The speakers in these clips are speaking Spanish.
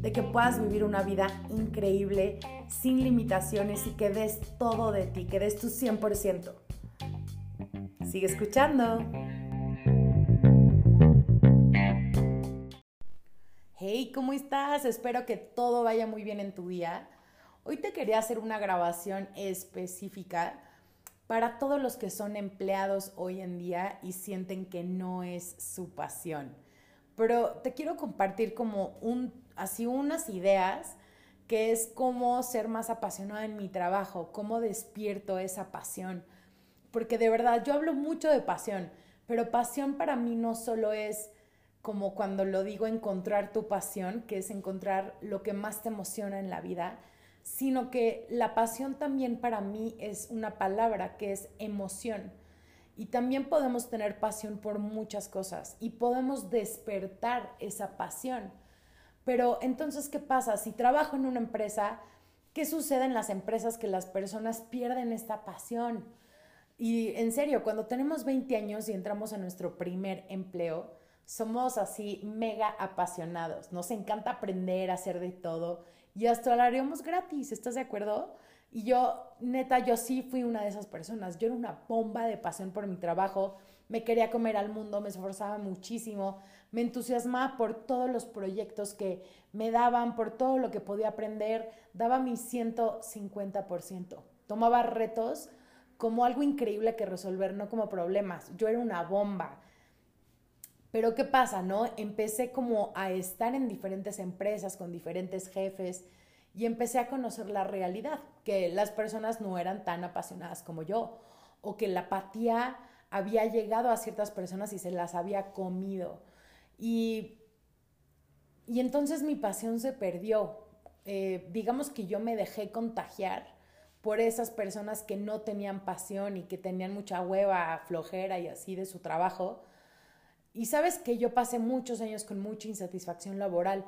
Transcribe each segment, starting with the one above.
de que puedas vivir una vida increíble, sin limitaciones y que des todo de ti, que des tu 100%. Sigue escuchando. Hey, ¿cómo estás? Espero que todo vaya muy bien en tu día. Hoy te quería hacer una grabación específica para todos los que son empleados hoy en día y sienten que no es su pasión. Pero te quiero compartir como un, así unas ideas que es cómo ser más apasionada en mi trabajo, cómo despierto esa pasión porque de verdad yo hablo mucho de pasión, pero pasión para mí no solo es como cuando lo digo encontrar tu pasión, que es encontrar lo que más te emociona en la vida, sino que la pasión también para mí es una palabra que es emoción. Y también podemos tener pasión por muchas cosas y podemos despertar esa pasión. Pero entonces, ¿qué pasa? Si trabajo en una empresa, ¿qué sucede en las empresas que las personas pierden esta pasión? Y en serio, cuando tenemos 20 años y entramos a nuestro primer empleo, somos así mega apasionados. Nos encanta aprender, hacer de todo y hasta lo haríamos gratis, ¿estás de acuerdo? Y yo, neta, yo sí fui una de esas personas. Yo era una bomba de pasión por mi trabajo. Me quería comer al mundo, me esforzaba muchísimo, me entusiasmaba por todos los proyectos que me daban, por todo lo que podía aprender. Daba mi 150%. Tomaba retos como algo increíble que resolver, no como problemas. Yo era una bomba. Pero ¿qué pasa, no? Empecé como a estar en diferentes empresas con diferentes jefes y empecé a conocer la realidad, que las personas no eran tan apasionadas como yo o que la apatía había llegado a ciertas personas y se las había comido. Y, y entonces mi pasión se perdió. Eh, digamos que yo me dejé contagiar por esas personas que no tenían pasión y que tenían mucha hueva, flojera y así de su trabajo. Y sabes que yo pasé muchos años con mucha insatisfacción laboral,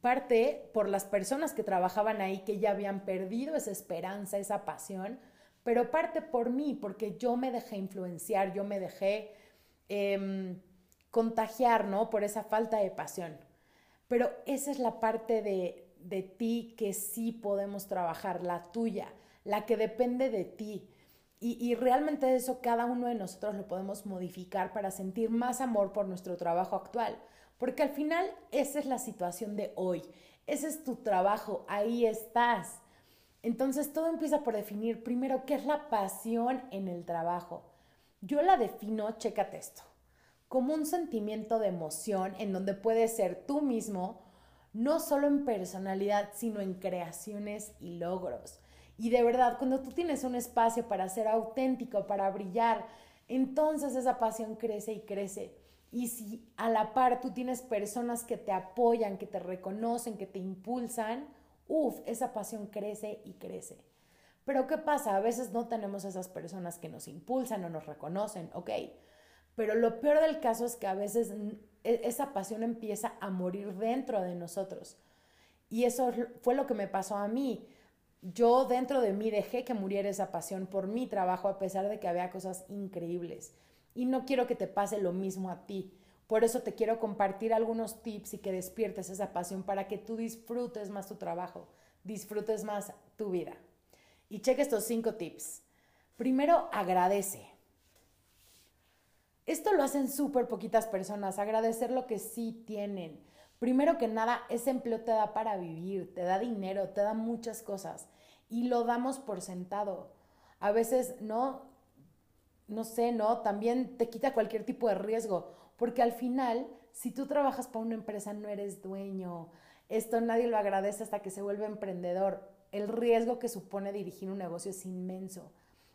parte por las personas que trabajaban ahí que ya habían perdido esa esperanza, esa pasión, pero parte por mí, porque yo me dejé influenciar, yo me dejé em, contagiar, ¿no? Por esa falta de pasión. Pero esa es la parte de, de ti que sí podemos trabajar, la tuya la que depende de ti. Y, realmente eso cada uno de nosotros lo podemos modificar para sentir más amor por nuestro trabajo actual. Porque al final esa es la situación de hoy. Ese es tu trabajo, ahí estás. Entonces todo empieza por definir primero qué es la pasión en el trabajo. Yo la defino, chécate esto, como un sentimiento de emoción en donde puedes ser tú mismo, no solo en personalidad, sino en creaciones y logros. Y de verdad, cuando tú tienes un espacio para ser auténtico, para brillar, entonces esa pasión crece y crece. Y si a la par tú tienes personas que te apoyan, que te reconocen, que te impulsan, uff, esa pasión crece y crece. Pero ¿qué pasa? A veces no tenemos esas personas que nos impulsan o nos reconocen, ok. Pero lo peor del caso es que a veces e, esa pasión empieza a morir dentro de nosotros. Y eso fue lo que me pasó a mí yo dentro de mí dejé que muriera esa pasión por mi trabajo a pesar de que había cosas increíbles. Y no quiero que te pase lo mismo a ti. Por eso te quiero compartir algunos tips y que despiertes esa pasión para que tú disfrutes más tu trabajo, disfrutes más tu vida. Y cheque estos cinco tips. Primero, agradece. Esto lo hacen súper poquitas personas, agradecer lo que sí tienen. Primero que nada, ese empleo te da para vivir, te da dinero, te da muchas cosas y lo damos por sentado. A veces no, no sé, no, también te quita cualquier tipo de riesgo, porque al final, si tú trabajas para una empresa, no eres dueño. Esto nadie lo agradece hasta que se vuelve emprendedor. El riesgo que supone dirigir un negocio es inmenso.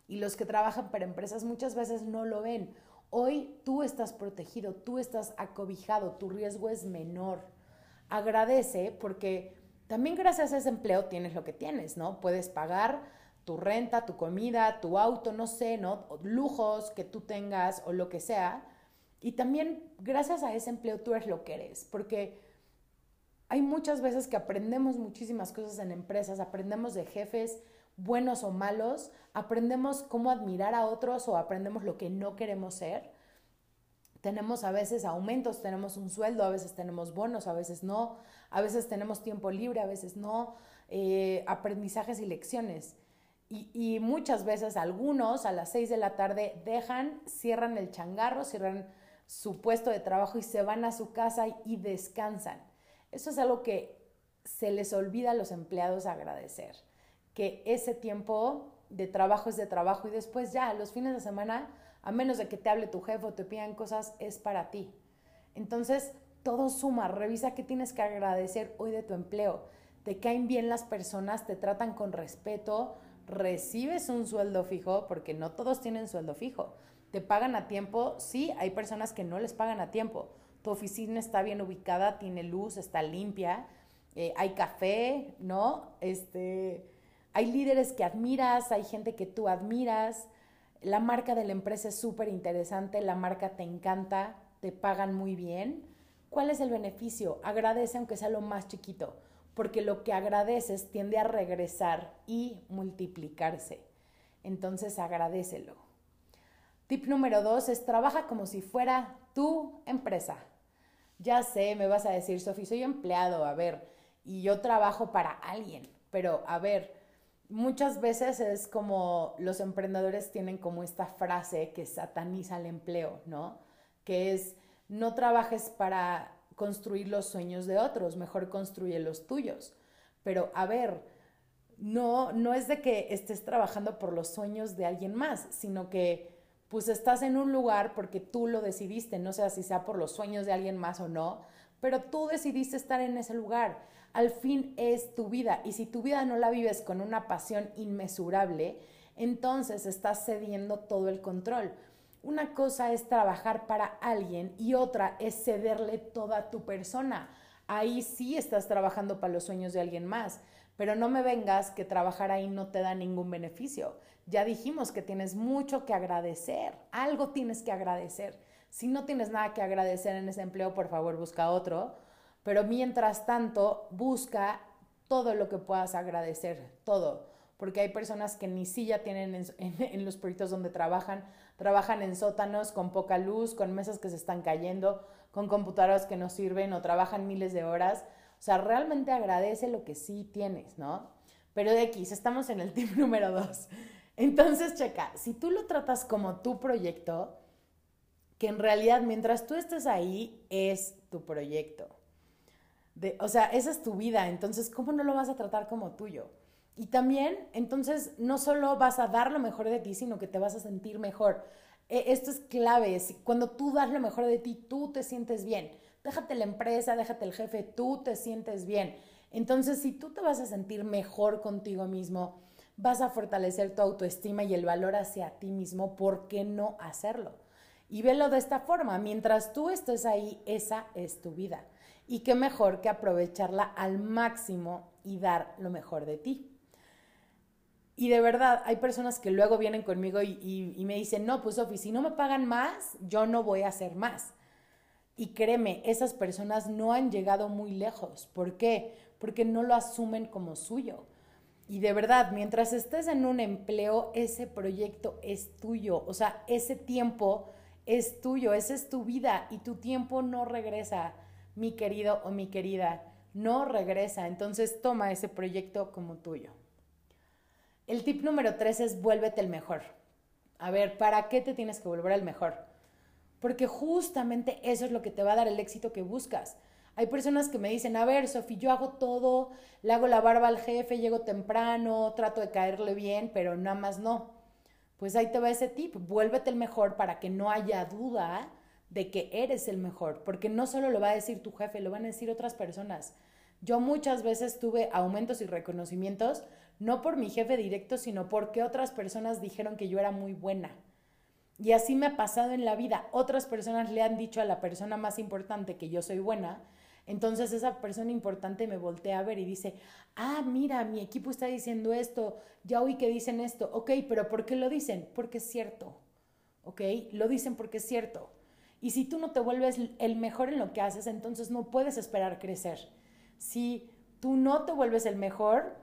Y los que trabajan para empresas muchas veces no lo ven. Hoy tú estás protegido, tú estás acobijado, tu riesgo es menor agradece porque también gracias a ese empleo tienes lo que tienes, ¿no? Puedes pagar tu renta, tu comida, tu auto, no sé, ¿no? Lujos que tú tengas o lo que sea. Y también gracias a ese empleo tú eres lo que eres, porque hay muchas veces que aprendemos muchísimas cosas en empresas, aprendemos de jefes buenos o malos, aprendemos cómo admirar a otros o aprendemos lo que no queremos ser. Tenemos a veces aumentos, tenemos un sueldo, a veces tenemos bonos, a veces no, a veces tenemos tiempo libre, a veces no, eh, aprendizajes y lecciones. Y, y, muchas veces algunos a las 6 de la tarde dejan, cierran el changarro, cierran su puesto de trabajo y se van a su casa y descansan. Eso es algo que se les olvida a los empleados agradecer, que ese tiempo de trabajo es de trabajo y después ya, los fines de semana, a menos de que te hable tu jefe o te pidan cosas, es para ti. Entonces, todo suma, revisa qué tienes que agradecer hoy de tu empleo. Te caen bien las personas, te tratan con respeto, recibes un sueldo fijo, porque no todos tienen sueldo fijo. Te pagan a tiempo, sí, hay personas que no les pagan a tiempo tu oficina está bien ubicada, tiene luz, está limpia, eh, hay café, ¿no? Este, hay líderes que admiras, hay gente que tú admiras, la marca de la empresa es súper interesante, la marca te encanta, te pagan muy bien. ¿Cuál es el beneficio? Agradece aunque sea lo más chiquito, porque lo que agradeces tiende a regresar y multiplicarse. Entonces agradecelo. Tip número dos es trabaja como si fuera tu empresa ya sé, me vas a decir, Sofi, soy empleado, a ver, y yo trabajo para alguien, pero a ver, muchas veces es como los emprendedores tienen como esta frase que sataniza el empleo, ¿no? Que es, no trabajes para construir los sueños de otros, mejor construye los tuyos. Pero a ver, no, no es de que estés trabajando por los sueños de alguien más, sino que pues estás en un lugar porque tú lo decidiste, no sé si sea por los sueños de alguien más o no, pero tú decidiste estar en ese lugar. Al fin es tu vida y si tu vida no la vives con una pasión inmesurable, entonces estás cediendo todo el control. Una cosa es trabajar para alguien y otra es cederle toda tu persona. Ahí sí estás trabajando para los sueños de alguien más, pero no me vengas que trabajar ahí no te da ningún beneficio. Ya dijimos que tienes mucho que agradecer, algo tienes que agradecer. Si no tienes nada que agradecer en ese empleo, por favor busca otro. Pero mientras tanto, busca todo lo que puedas agradecer, todo. Porque hay personas que ni silla tienen en, los proyectos donde trabajan, trabajan en sótanos con poca luz, con mesas que se están cayendo, con computadoras que no sirven o trabajan miles de horas. O sea, realmente agradece lo que sí tienes, ¿no? Pero de X, estamos en el tip número dos. Entonces, checa, si tú lo tratas como tu proyecto, que en realidad mientras tú estés ahí es tu proyecto. o sea, esa es tu vida, entonces, ¿cómo no lo vas a tratar como tuyo? Y también, entonces, no solo vas a dar lo mejor de ti, sino que te vas a sentir mejor. E, esto es clave. Cuando tú das lo mejor de ti, tú te sientes bien. Déjate la empresa, déjate el jefe, tú te sientes bien. Entonces, si tú te vas a sentir mejor contigo mismo, vas a fortalecer tu autoestima y el valor hacia ti mismo, ¿por qué no hacerlo? Y velo de esta forma, mientras tú estés ahí, esa es tu vida. Y qué mejor que aprovecharla al máximo y dar lo mejor de ti. Y de verdad, hay personas que luego vienen conmigo y, me dicen, no, pues Sofi, si no me pagan más, yo no voy a hacer más. Y créeme, esas personas no han llegado muy lejos. ¿Por qué? Porque no lo asumen como suyo. Y de verdad, mientras estés en un empleo, ese proyecto es tuyo. O sea, ese tiempo es tuyo, esa es tu vida y tu tiempo no regresa, mi querido o mi querida, no regresa. Entonces toma ese proyecto como tuyo. El tip número tres es vuélvete el mejor. A ver, ¿para qué te tienes que volver el mejor? Porque justamente eso es lo que te va a dar el éxito que buscas. Hay personas que me dicen, a ver, Sofi, yo hago todo, le hago la barba al jefe, llego temprano, trato de caerle bien, pero nada más no. Pues ahí te va ese tip, vuélvete el mejor para que no haya duda de que eres el mejor, porque no solo lo va a decir tu jefe, lo van a decir otras personas. Yo muchas veces tuve aumentos y reconocimientos, no por mi jefe directo, sino porque otras personas dijeron que yo era muy buena. Y así me ha pasado en la vida. Otras personas le han dicho a la persona más importante que yo soy buena Entonces esa persona importante me voltea a ver y dice, ah, mira, mi equipo está diciendo esto, ya oí que dicen esto, ok, pero ¿por qué lo dicen? Porque es cierto, ok, lo dicen porque es cierto. Y si tú no te vuelves el mejor en lo que haces, entonces no puedes esperar crecer. Si tú no te vuelves el mejor,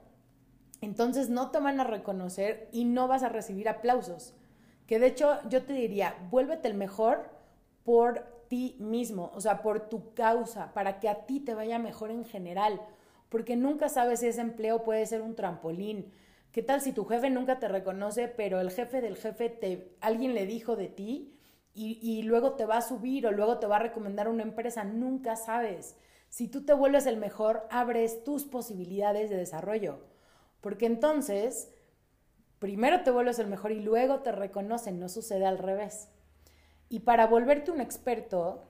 entonces no te van a reconocer y no vas a recibir aplausos. Que de hecho yo te diría, vuélvete el mejor por ti mismo, o sea, por tu causa, para que a ti te vaya mejor en general, porque nunca sabes si ese empleo puede ser un trampolín. ¿Qué tal si tu jefe nunca te reconoce, pero el jefe del jefe te alguien le dijo de ti y, y luego te va a subir o luego te va a recomendar una empresa? Nunca sabes. Si tú te vuelves el mejor, abres tus posibilidades de desarrollo, porque entonces primero te vuelves el mejor y luego te reconocen, no sucede al revés. Y para volverte un experto,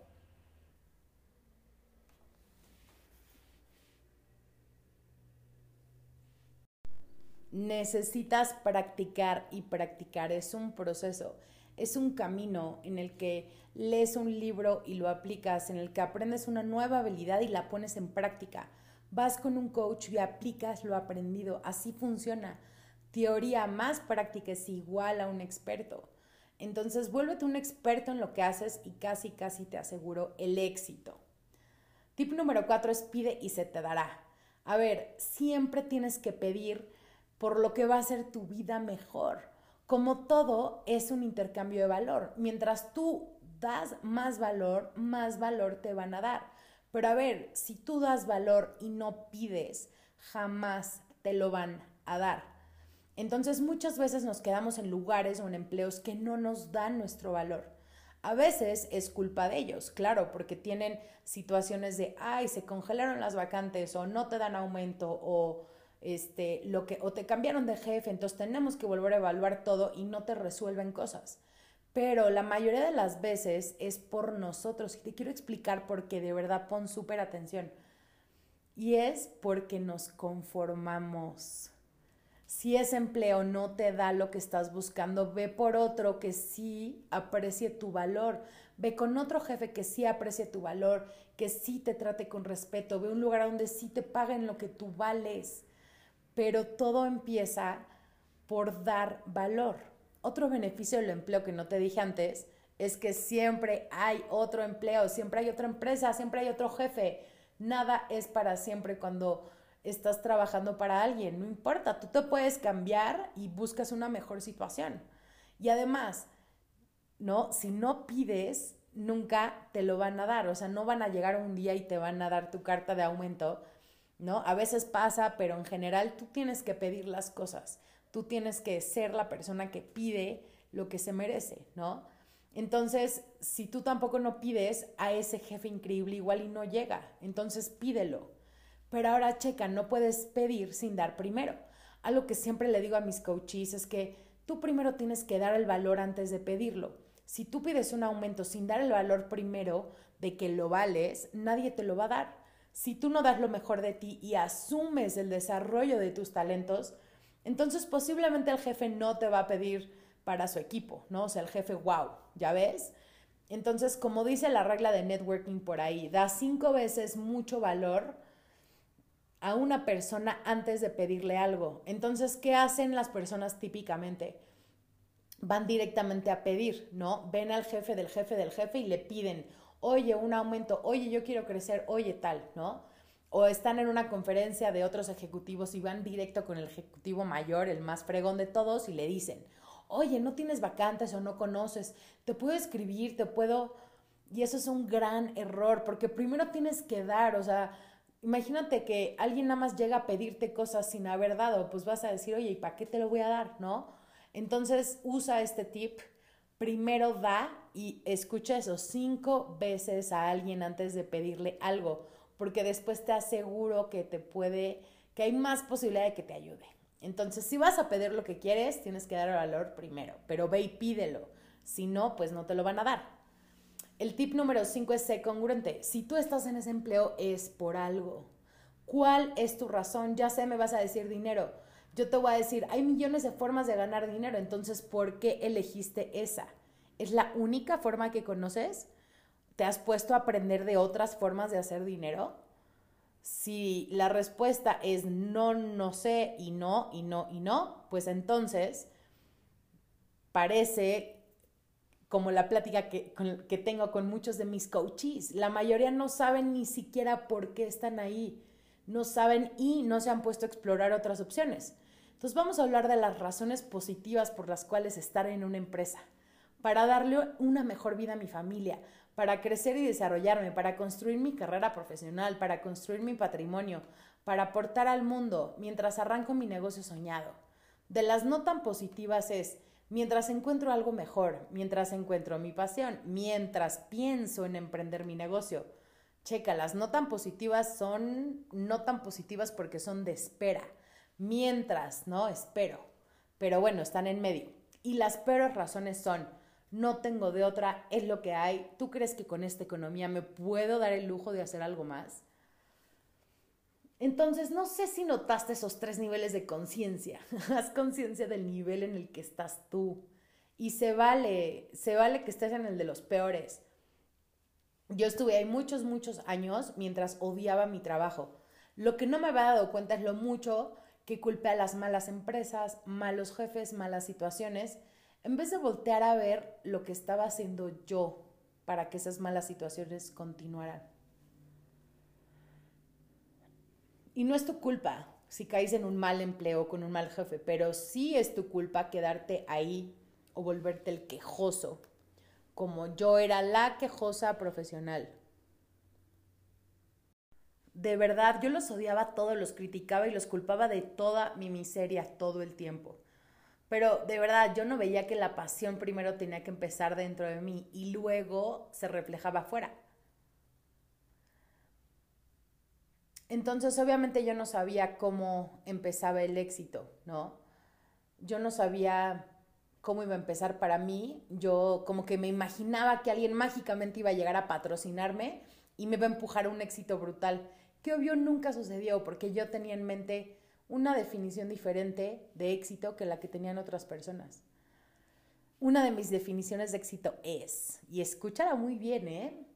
necesitas practicar y practicar. Es un proceso, es un camino en el que lees un libro y lo aplicas, en el que aprendes una nueva habilidad y la pones en práctica. Vas con un coach y aplicas lo aprendido. Así funciona. Teoría más práctica es igual a un experto. Entonces, vuélvete un experto en lo que haces y casi, casi te aseguro el éxito. Tip número cuatro es pide y se te dará. A ver, siempre tienes que pedir por lo que va a ser tu vida mejor. Como todo es un intercambio de valor. Mientras tú das más valor, más valor te van a dar. Pero a ver, si tú das valor y no pides, jamás te lo van a dar. Entonces muchas veces nos quedamos en lugares o en empleos que no nos dan nuestro valor. A veces es culpa de ellos, claro, porque tienen situaciones de, ay, se congelaron las vacantes o no te dan aumento o este, lo que, o te cambiaron de jefe, entonces tenemos que volver a evaluar todo y no te resuelven cosas. Pero la mayoría de las veces es por nosotros. Y te quiero explicar porque de verdad pon súper atención. Y es porque nos conformamos. Si ese empleo no te da lo que estás buscando, ve por otro que sí aprecie tu valor. Ve con otro jefe que sí aprecie tu valor, que sí te trate con respeto. Ve un lugar donde sí te paguen lo que tú vales. Pero todo empieza por dar valor. Otro beneficio del empleo que no te dije antes es que siempre hay otro empleo, siempre hay otra empresa, siempre hay otro jefe. Nada es para siempre cuando estás trabajando para alguien, no importa, tú te puedes cambiar y buscas una mejor situación. Y además, ¿no? Si no pides, nunca te lo van a dar, o sea, no van a llegar un día y te van a dar tu carta de aumento, ¿no? A veces pasa, pero en general tú tienes que pedir las cosas, tú tienes que ser la persona que pide lo que se merece, ¿no? Entonces, si tú tampoco no pides a ese jefe increíble, igual y no llega, entonces pídelo, pero ahora checa, no puedes pedir sin dar primero. Algo que siempre le digo a mis coaches es que tú primero tienes que dar el valor antes de pedirlo. Si tú pides un aumento sin dar el valor primero de que lo vales, nadie te lo va a dar. Si tú no das lo mejor de ti y asumes el desarrollo de tus talentos, entonces posiblemente el jefe no te va a pedir para su equipo, ¿no? O sea, el jefe, wow, ¿ya ves? Entonces, como dice la regla de networking por ahí, da cinco veces mucho valor a una persona antes de pedirle algo. Entonces, ¿qué hacen las personas típicamente? Van directamente a pedir, ¿no? Ven al jefe del jefe del jefe y le piden, oye, un aumento, oye, yo quiero crecer, oye, tal, ¿no? O están en una conferencia de otros ejecutivos y van directo con el ejecutivo mayor, el más fregón de todos, y le dicen, oye, no tienes vacantes o no conoces, te puedo escribir, te puedo... Y eso es un gran error, porque primero tienes que dar, o sea, Imagínate que alguien nada más llega a pedirte cosas sin haber dado, pues vas a decir, oye, ¿y para qué te lo voy a dar? ¿No? Entonces usa este tip, primero da y escucha eso cinco veces a alguien antes de pedirle algo, porque después te aseguro que te puede, que hay más posibilidad de que te ayude. Entonces, si vas a pedir lo que quieres, tienes que dar valor primero, pero ve y pídelo. Si no, pues no te lo van a dar. El tip número 5 es ser congruente. Si tú estás en ese empleo es por algo. ¿Cuál es tu razón? Ya sé, me vas a decir dinero. Yo te voy a decir, hay millones de formas de ganar dinero, entonces, ¿por qué elegiste esa? ¿Es la única forma que conoces? ¿Te has puesto a aprender de otras formas de hacer dinero? Si la respuesta es no, no sé y no, y no, y no, pues entonces parece como la plática que, que tengo con muchos de mis coaches. La mayoría no saben ni siquiera por qué están ahí. No saben y no se han puesto a explorar otras opciones. Entonces vamos a hablar de las razones positivas por las cuales estar en una empresa. Para darle una mejor vida a mi familia, para crecer y desarrollarme, para construir mi carrera profesional, para construir mi patrimonio, para aportar al mundo mientras arranco mi negocio soñado. De las no tan positivas es, mientras encuentro algo mejor, mientras encuentro mi pasión, mientras pienso en emprender mi negocio. Checa, las no tan positivas son no tan positivas porque son de espera. Mientras, ¿no? Espero. Pero bueno, están en medio. Y las peores razones son, no tengo de otra, es lo que hay. ¿Tú crees que con esta economía me puedo dar el lujo de hacer algo más? Entonces, no sé si notaste esos tres niveles de conciencia. Haz conciencia del nivel en el que estás tú. Y se vale, se vale que estés en el de los peores. Yo estuve ahí muchos, muchos años mientras odiaba mi trabajo. Lo que no me había dado cuenta es lo mucho que culpe a las malas empresas, malos jefes, malas situaciones en vez de voltear a ver lo que estaba haciendo yo para que esas malas situaciones continuaran. Y no es tu culpa si caes en un mal empleo con un mal jefe, pero sí es tu culpa quedarte ahí o volverte el quejoso, como yo era la quejosa profesional. De verdad, yo los odiaba todos, los criticaba y los culpaba de toda mi miseria todo el tiempo. Pero de verdad, yo no veía que la pasión primero tenía que empezar dentro de mí y luego se reflejaba afuera. Entonces, obviamente yo no sabía cómo empezaba el éxito, ¿no? Yo no sabía cómo iba a empezar para mí. Yo como que me imaginaba que alguien mágicamente iba a llegar a patrocinarme y me iba a empujar a un éxito brutal, que obvio nunca sucedió porque yo tenía en mente una definición diferente de éxito que la que tenían otras personas. Una de mis definiciones de éxito es, y escúchala muy bien, ¿eh?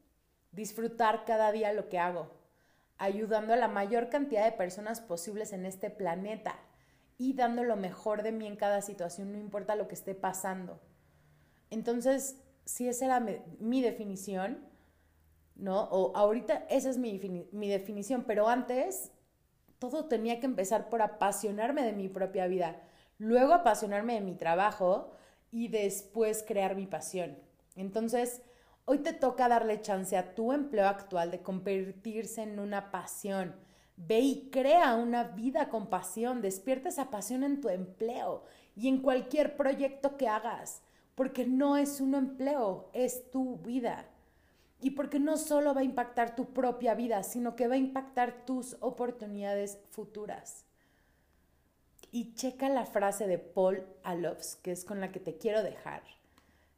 disfrutar cada día lo que hago, ayudando a la mayor cantidad de personas posibles en este planeta y dando lo mejor de mí en cada situación, no importa lo que esté pasando. Entonces, si esa era mi, definición, ¿no? O ahorita esa es mi, mi definición, pero antes todo tenía que empezar por apasionarme de mi propia vida, luego apasionarme de mi trabajo y después crear mi pasión. Entonces, hoy te toca darle chance a tu empleo actual de convertirse en una pasión. Ve y crea una vida con pasión, despierta esa pasión en tu empleo y en cualquier proyecto que hagas, porque no es un empleo, es tu vida y porque no solo va a impactar tu propia vida, sino que va a impactar tus oportunidades futuras. Y checa la frase de Paul Alofs, que es con la que te quiero dejar,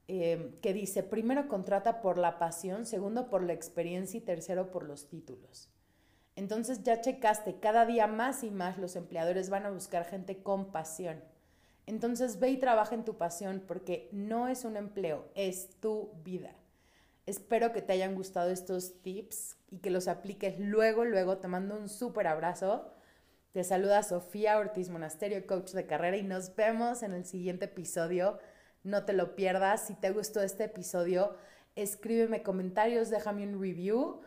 eh, que dice, primero contrata por la pasión, segundo por la experiencia y tercero por los títulos. Entonces ya checaste, cada día más y más los empleadores van a buscar gente con pasión. Entonces ve y trabaja en tu pasión porque no es un empleo, es tu vida. Espero que te hayan gustado estos tips y que los apliques luego, luego. Te mando un súper abrazo. Te saluda Sofía Ortiz Monasterio, coach de carrera, y nos vemos en el siguiente episodio. No te lo pierdas. Si te gustó este episodio, escríbeme comentarios, déjame un review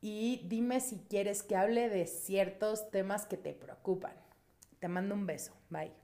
y dime si quieres que hable de ciertos temas que te preocupan. Te mando un beso. Bye.